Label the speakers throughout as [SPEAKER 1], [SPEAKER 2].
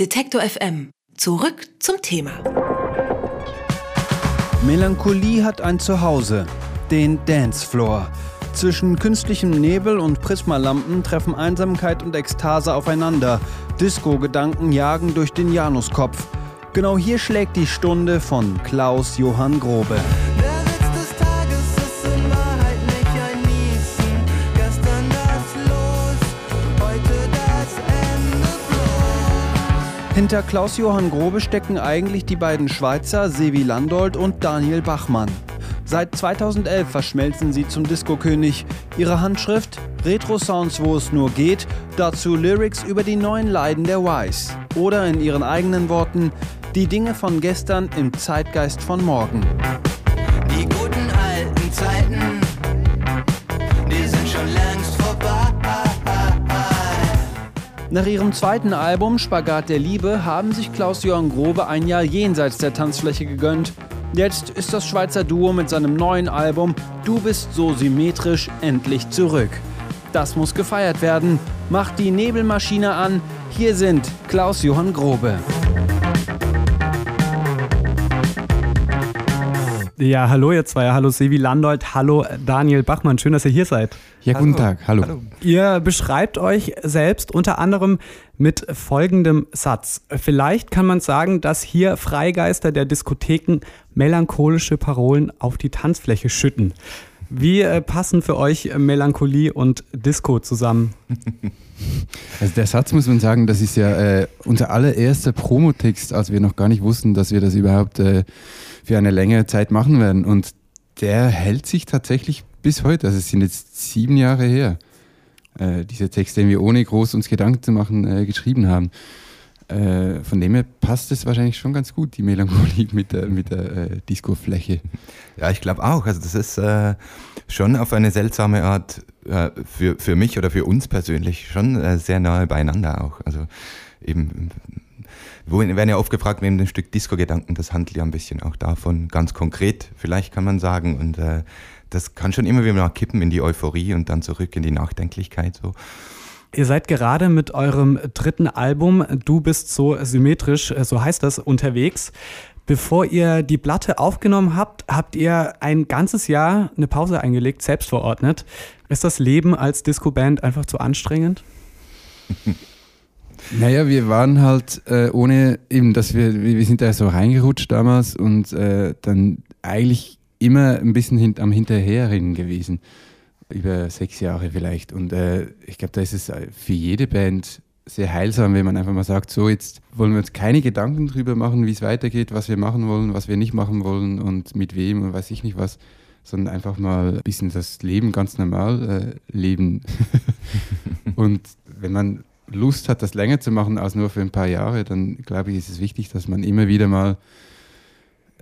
[SPEAKER 1] Detektor FM. Zurück zum Thema.
[SPEAKER 2] Melancholie hat ein Zuhause, den Dancefloor. Zwischen künstlichem Nebel und Prismalampen treffen Einsamkeit und Ekstase aufeinander. Disco-Gedanken jagen durch den Januskopf. Genau hier schlägt die Stunde von Klaus Johann Grobe. Hinter Klaus-Johann Grobe stecken eigentlich die beiden Schweizer Sevi Landolt und Daniel Bachmann. Seit 2011 verschmelzen sie zum Disco-König. Ihre Handschrift? Retro-Sounds, wo es nur geht. Dazu Lyrics über die neuen Leiden der Wise. Oder in ihren eigenen Worten, die Dinge von gestern im Zeitgeist von morgen. Nach ihrem zweiten Album Spagat der Liebe haben sich Klaus-Johann Grobe ein Jahr jenseits der Tanzfläche gegönnt. Jetzt ist das Schweizer Duo mit seinem neuen Album Du bist so symmetrisch endlich zurück. Das muss gefeiert werden. Macht die Nebelmaschine an. Hier sind Klaus-Johann Grobe.
[SPEAKER 3] Ja, hallo ihr zwei. Hallo Sevi Landolt. Hallo Daniel Bachmann. Schön, dass ihr hier seid.
[SPEAKER 4] Ja, guten Tag. Hallo. Hallo.
[SPEAKER 3] Ihr beschreibt euch selbst unter anderem mit folgendem Satz. Vielleicht kann man sagen, dass hier Freigeister der Diskotheken melancholische Parolen auf die Tanzfläche schütten. Wie äh, passen für euch Melancholie und Disco zusammen?
[SPEAKER 4] Also der Satz muss man sagen, das ist ja äh, unser allererster Promotext, als wir noch gar nicht wussten, dass wir das überhaupt äh, für eine längere Zeit machen werden. Und der hält sich tatsächlich bis heute. Also es sind jetzt sieben Jahre her, äh, dieser Text, den wir ohne groß uns Gedanken zu machen äh, geschrieben haben. Äh, von dem her passt es wahrscheinlich schon ganz gut, die Melancholie mit der, mit der äh, Discofläche.
[SPEAKER 5] Ja, ich glaube auch. Also das ist äh, schon auf eine seltsame Art äh, für, für mich oder für uns persönlich schon äh, sehr nahe beieinander auch. Also eben, wir werden ja oft gefragt, neben dem Stück Disco-Gedanken, das handelt ja ein bisschen auch davon, ganz konkret, vielleicht kann man sagen. Und äh, das kann schon immer wieder mal kippen in die Euphorie und dann zurück in die Nachdenklichkeit. So.
[SPEAKER 3] Ihr seid gerade mit eurem dritten Album Du bist so symmetrisch, äh, so heißt das, unterwegs. Bevor ihr die Platte aufgenommen habt, habt ihr ein ganzes Jahr eine Pause eingelegt, selbst verordnet. Ist das Leben als Disco-Band einfach zu anstrengend?
[SPEAKER 4] Naja, wir waren halt äh, ohne eben, dass wir, wir sind da so reingerutscht damals und äh, dann eigentlich immer ein bisschen hint, am Hinterherrennen gewesen. Über sechs Jahre vielleicht. Und äh, ich glaube, da ist es für jede Band sehr heilsam, wenn man einfach mal sagt, so jetzt wollen wir uns keine Gedanken drüber machen, wie es weitergeht, was wir machen wollen, was wir nicht machen wollen und mit wem und weiß ich nicht was, sondern einfach mal ein bisschen das Leben ganz normal äh, leben. und wenn man Lust hat, das länger zu machen als nur für ein paar Jahre, dann glaube ich, ist es wichtig, dass man immer wieder mal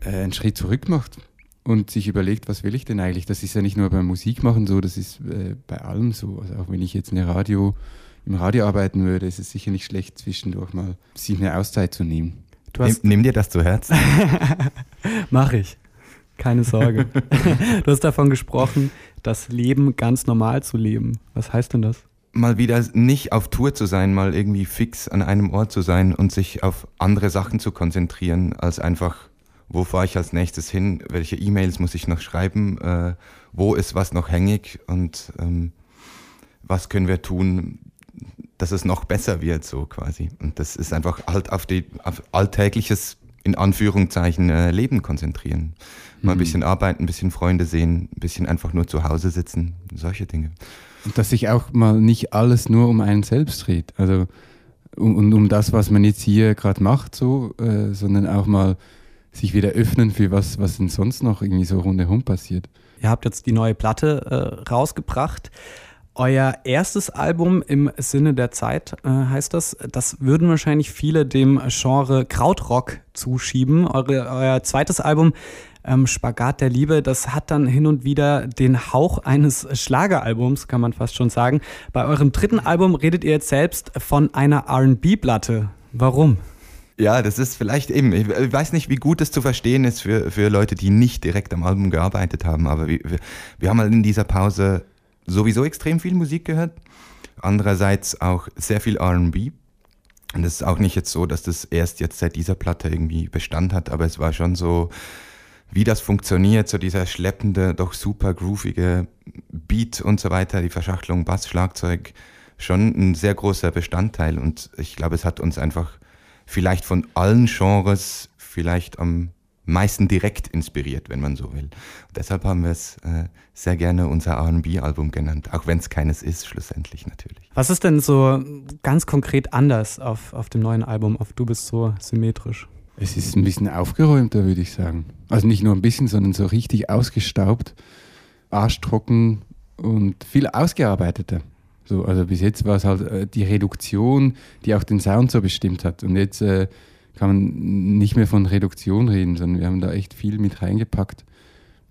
[SPEAKER 4] äh, einen Schritt zurück macht und sich überlegt, was will ich denn eigentlich? Das ist ja nicht nur beim Musikmachen so, das ist äh, bei allem so. Also auch wenn ich jetzt eine Radio, im Radio arbeiten würde, ist es sicher nicht schlecht, zwischendurch mal sich eine Auszeit zu nehmen.
[SPEAKER 5] Nimm, nimm, dir das zu Herzen.
[SPEAKER 3] Mach ich. Keine Sorge. du hast davon gesprochen, das Leben ganz normal zu leben. Was heißt denn das?
[SPEAKER 5] Mal wieder nicht auf Tour zu sein, mal irgendwie fix an einem Ort zu sein und sich auf andere Sachen zu konzentrieren, als einfach wo fahre ich als nächstes hin, welche E-Mails muss ich noch schreiben, äh, wo ist was noch hängig und ähm, was können wir tun, dass es noch besser wird, so quasi. Und das ist einfach halt auf, die, auf alltägliches, in Anführungszeichen, äh, Leben konzentrieren. Mal ein mhm. bisschen arbeiten, ein bisschen Freunde sehen, ein bisschen einfach nur zu Hause sitzen, solche Dinge.
[SPEAKER 4] Und dass sich auch mal nicht alles nur um einen selbst dreht. Also um, um, um das, was man jetzt hier gerade macht, so, äh, sondern auch mal sich wieder öffnen für was, was denn sonst noch irgendwie so rundherum passiert.
[SPEAKER 3] Ihr habt jetzt die neue Platte äh, rausgebracht. Euer erstes Album im Sinne der Zeit äh, heißt das. Das würden wahrscheinlich viele dem Genre Krautrock zuschieben. Eure, euer zweites Album ähm, Spagat der Liebe, das hat dann hin und wieder den Hauch eines Schlageralbums, kann man fast schon sagen. Bei eurem dritten Album redet ihr jetzt selbst von einer RB-Platte. Warum?
[SPEAKER 5] Ja, das ist vielleicht eben, ich weiß nicht, wie gut das zu verstehen ist für, für Leute, die nicht direkt am Album gearbeitet haben, aber wir, wir, haben halt in dieser Pause sowieso extrem viel Musik gehört, andererseits auch sehr viel RB Und es ist auch nicht jetzt so, dass das erst jetzt seit dieser Platte irgendwie Bestand hat, aber es war schon so, wie das funktioniert, so dieser schleppende, doch super groovige Beat und so weiter, die Verschachtelung, Bass, Schlagzeug, schon ein sehr großer Bestandteil. Und ich glaube, es hat uns einfach vielleicht von allen Genres vielleicht am meisten direkt inspiriert, wenn man so will. Und deshalb haben wir es äh, sehr gerne unser RB-Album genannt, auch wenn es keines ist, schlussendlich natürlich.
[SPEAKER 3] Was ist denn so ganz konkret anders auf, auf dem neuen Album, auf Du bist so symmetrisch?
[SPEAKER 4] Es ist ein bisschen aufgeräumter, würde ich sagen. Also nicht nur ein bisschen, sondern so richtig ausgestaubt, arschtrocken und viel ausgearbeiteter. So, also bis jetzt war es halt äh, die Reduktion, die auch den Sound so bestimmt hat. Und jetzt äh, kann man nicht mehr von Reduktion reden, sondern wir haben da echt viel mit reingepackt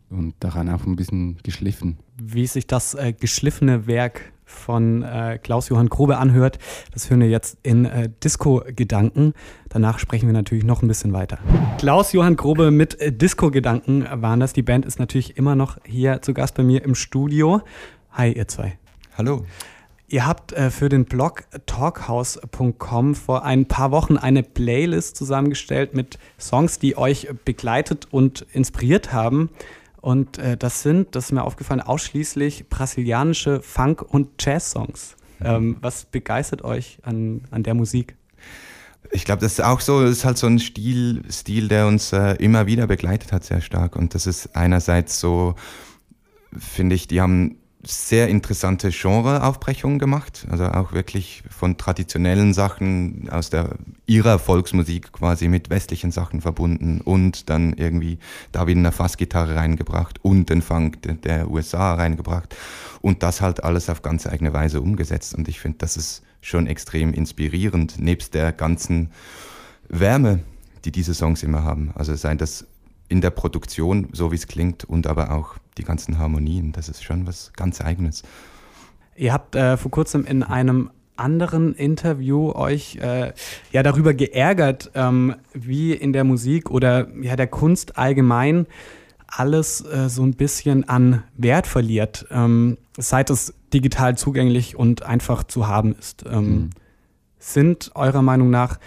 [SPEAKER 4] und daran auch ein bisschen geschliffen.
[SPEAKER 3] Wie sich das äh, geschliffene Werk von äh, Klaus-Johann Grobe anhört, das hören wir jetzt in äh, Disco-Gedanken. Danach sprechen wir natürlich noch ein bisschen weiter. Klaus-Johann Grobe mit äh, Disco-Gedanken waren das. Die Band ist natürlich immer noch hier zu Gast bei mir im Studio. Hi, ihr zwei.
[SPEAKER 5] Hallo.
[SPEAKER 3] Ihr habt äh, für den Blog talkhouse.com vor ein paar Wochen eine Playlist zusammengestellt mit Songs, die euch begleitet und inspiriert haben. Und äh, das sind, das ist mir aufgefallen, ausschließlich brasilianische Funk- und Jazz-Songs. Ähm, was begeistert euch an, an der Musik?
[SPEAKER 5] Ich glaube, das ist auch so, das ist halt so ein Stil, Stil der uns äh, immer wieder begleitet hat, sehr stark. Und das ist einerseits so, finde ich, die haben sehr interessante Genreaufbrechungen gemacht. Also auch wirklich von traditionellen Sachen aus der ihrer Volksmusik quasi mit westlichen Sachen verbunden und dann irgendwie da wieder eine Fassgitarre reingebracht und den Funk der USA reingebracht und das halt alles auf ganz eigene Weise umgesetzt. Und ich finde, das ist schon extrem inspirierend, nebst der ganzen Wärme, die diese Songs immer haben. Also sei das in der Produktion, so wie es klingt, und aber auch die ganzen Harmonien. Das ist schon was ganz Eigenes.
[SPEAKER 3] Ihr habt äh, vor kurzem in einem anderen Interview euch äh, ja darüber geärgert, ähm, wie in der Musik oder ja der Kunst allgemein alles äh, so ein bisschen an Wert verliert, ähm, seit es digital zugänglich und einfach zu haben ist. Ähm, mhm. Sind eurer Meinung nach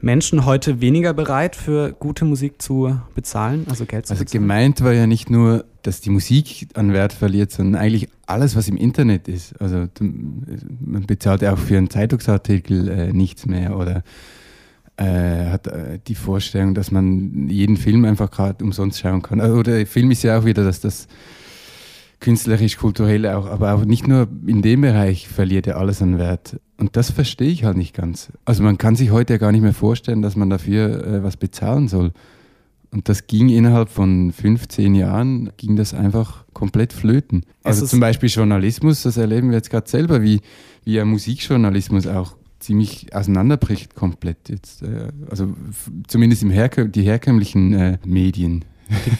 [SPEAKER 3] Menschen heute weniger bereit, für gute Musik zu bezahlen, also Geld zu
[SPEAKER 4] also
[SPEAKER 3] bezahlen?
[SPEAKER 4] Also gemeint war ja nicht nur, dass die Musik an Wert verliert, sondern eigentlich alles, was im Internet ist. Also man bezahlt ja auch für einen Zeitungsartikel äh, nichts mehr oder äh, hat äh, die Vorstellung, dass man jeden Film einfach gerade umsonst schauen kann. Oder Film ist ja auch wieder, dass das künstlerisch, kulturell auch, aber auch nicht nur in dem Bereich verliert ja alles an Wert. Und das verstehe ich halt nicht ganz. Also man kann sich heute ja gar nicht mehr vorstellen, dass man dafür äh, was bezahlen soll. Und das ging innerhalb von 15 Jahren, ging das einfach komplett flöten. Also zum Beispiel Journalismus, das erleben wir jetzt gerade selber, wie, wie ja Musikjournalismus auch ziemlich auseinanderbricht komplett jetzt. Äh, also zumindest im Herkö die herkömmlichen äh, Medien.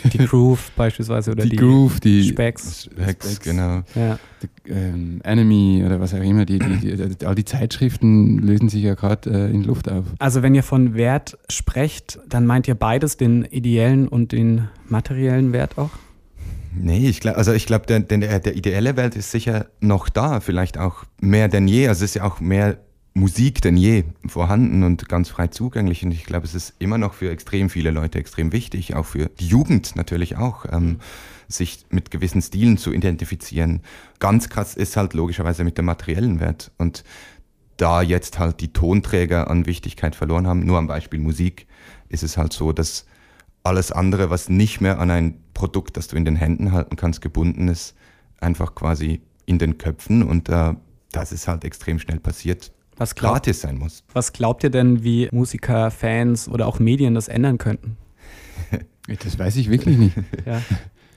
[SPEAKER 3] Die, die Groove beispielsweise oder
[SPEAKER 4] die,
[SPEAKER 3] die
[SPEAKER 4] Groove, die
[SPEAKER 3] Specs.
[SPEAKER 5] Specs, genau.
[SPEAKER 3] Ja.
[SPEAKER 4] Die, ähm, Enemy oder was auch immer, die, die, all die Zeitschriften lösen sich ja gerade äh, in Luft auf.
[SPEAKER 3] Also wenn ihr von Wert sprecht, dann meint ihr beides, den ideellen und den materiellen Wert auch?
[SPEAKER 5] Nee, ich glaube, also ich glaube, der, der, der ideelle Wert ist sicher noch da, vielleicht auch mehr denn je. Also es ist ja auch mehr Musik denn je vorhanden und ganz frei zugänglich. Und ich glaube, es ist immer noch für extrem viele Leute extrem wichtig, auch für die Jugend natürlich auch, ähm, mhm. sich mit gewissen Stilen zu identifizieren. Ganz krass ist halt logischerweise mit dem materiellen Wert. Und da jetzt halt die Tonträger an Wichtigkeit verloren haben, nur am Beispiel Musik, ist es halt so, dass alles andere, was nicht mehr an ein Produkt, das du in den Händen halten kannst, gebunden ist, einfach quasi in den Köpfen und äh, das ist halt extrem schnell passiert
[SPEAKER 3] was glaubt,
[SPEAKER 5] gratis sein muss.
[SPEAKER 3] Was glaubt ihr denn, wie Musiker, Fans oder auch Medien das ändern könnten?
[SPEAKER 4] das weiß ich wirklich nicht.
[SPEAKER 3] ja.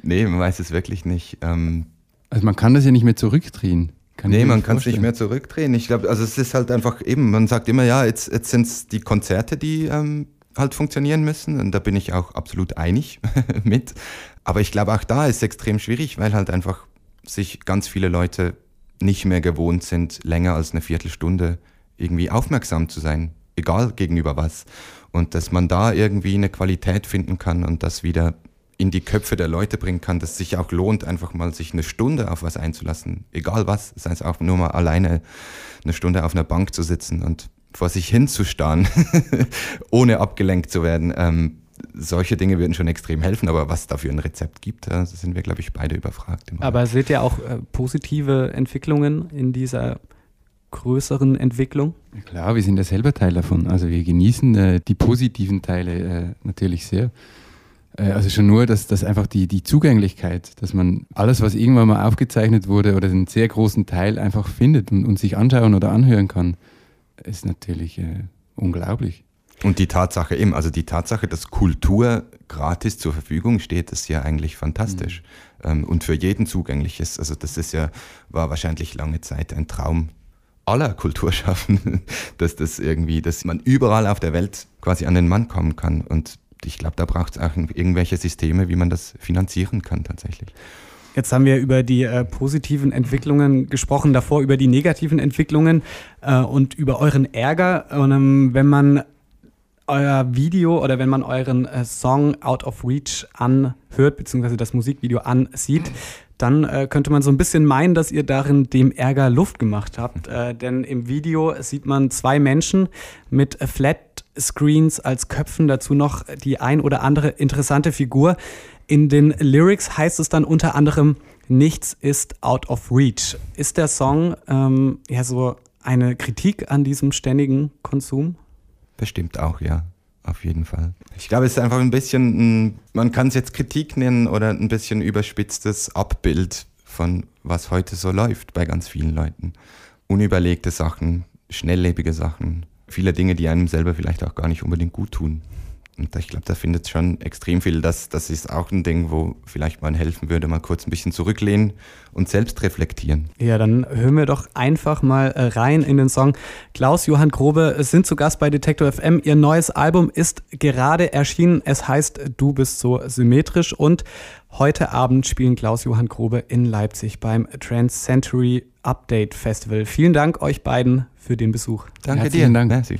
[SPEAKER 5] Nee, man weiß es wirklich nicht. Ähm,
[SPEAKER 4] also man kann das ja nicht mehr zurückdrehen.
[SPEAKER 5] Kann nee, man kann es nicht mehr zurückdrehen. Ich glaube, also es ist halt einfach eben, man sagt immer, ja, jetzt, jetzt sind es die Konzerte, die ähm, halt funktionieren müssen. Und da bin ich auch absolut einig mit. Aber ich glaube, auch da ist es extrem schwierig, weil halt einfach sich ganz viele Leute nicht mehr gewohnt sind, länger als eine Viertelstunde irgendwie aufmerksam zu sein, egal gegenüber was. Und dass man da irgendwie eine Qualität finden kann und das wieder in die Köpfe der Leute bringen kann, dass es sich auch lohnt, einfach mal sich eine Stunde auf was einzulassen, egal was, sei es auch nur mal alleine eine Stunde auf einer Bank zu sitzen und vor sich hinzustarren, ohne abgelenkt zu werden. Ähm, solche Dinge würden schon extrem helfen, aber was dafür ein Rezept gibt, da sind wir, glaube ich, beide überfragt.
[SPEAKER 3] Aber seht ihr auch äh, positive Entwicklungen in dieser größeren Entwicklung?
[SPEAKER 4] Klar, wir sind ja selber Teil davon. Also wir genießen äh, die positiven Teile äh, natürlich sehr. Äh, also schon nur, dass, dass einfach die, die Zugänglichkeit, dass man alles, was irgendwann mal aufgezeichnet wurde oder einen sehr großen Teil einfach findet und, und sich anschauen oder anhören kann, ist natürlich äh, unglaublich.
[SPEAKER 5] Und die Tatsache eben, also die Tatsache, dass Kultur gratis zur Verfügung steht, ist ja eigentlich fantastisch mhm. ähm, und für jeden zugänglich ist. Also das ist ja, war wahrscheinlich lange Zeit ein Traum aller Kulturschaffenden, dass das irgendwie, dass man überall auf der Welt quasi an den Mann kommen kann. Und ich glaube, da braucht es auch irgendwelche Systeme, wie man das finanzieren kann tatsächlich.
[SPEAKER 3] Jetzt haben wir über die äh, positiven Entwicklungen gesprochen, davor über die negativen Entwicklungen äh, und über euren Ärger. Und ähm, wenn man euer Video oder wenn man euren äh, Song Out of Reach anhört, beziehungsweise das Musikvideo ansieht, dann äh, könnte man so ein bisschen meinen, dass ihr darin dem Ärger Luft gemacht habt. Äh, denn im Video sieht man zwei Menschen mit Flat Screens als Köpfen, dazu noch die ein oder andere interessante Figur. In den Lyrics heißt es dann unter anderem, nichts ist out of reach. Ist der Song ähm, ja so eine Kritik an diesem ständigen Konsum?
[SPEAKER 5] Bestimmt auch, ja. Auf jeden Fall. Ich glaube, es ist einfach ein bisschen, man kann es jetzt Kritik nennen oder ein bisschen überspitztes Abbild von was heute so läuft bei ganz vielen Leuten. Unüberlegte Sachen, schnelllebige Sachen, viele Dinge, die einem selber vielleicht auch gar nicht unbedingt gut tun. Und ich glaube, da findet schon extrem viel. Das, das ist auch ein Ding, wo vielleicht mal helfen würde, mal kurz ein bisschen zurücklehnen und selbst reflektieren.
[SPEAKER 3] Ja, dann hören wir doch einfach mal äh, rein in den Song. Klaus Johann Grobe sind zu Gast bei Detektor FM. Ihr neues Album ist gerade erschienen. Es heißt Du bist so symmetrisch und heute Abend spielen Klaus Johann Grobe in Leipzig beim Trans Century Update Festival. Vielen Dank euch beiden für den Besuch.
[SPEAKER 5] Danke Herzlichen dir. Dank. Merci.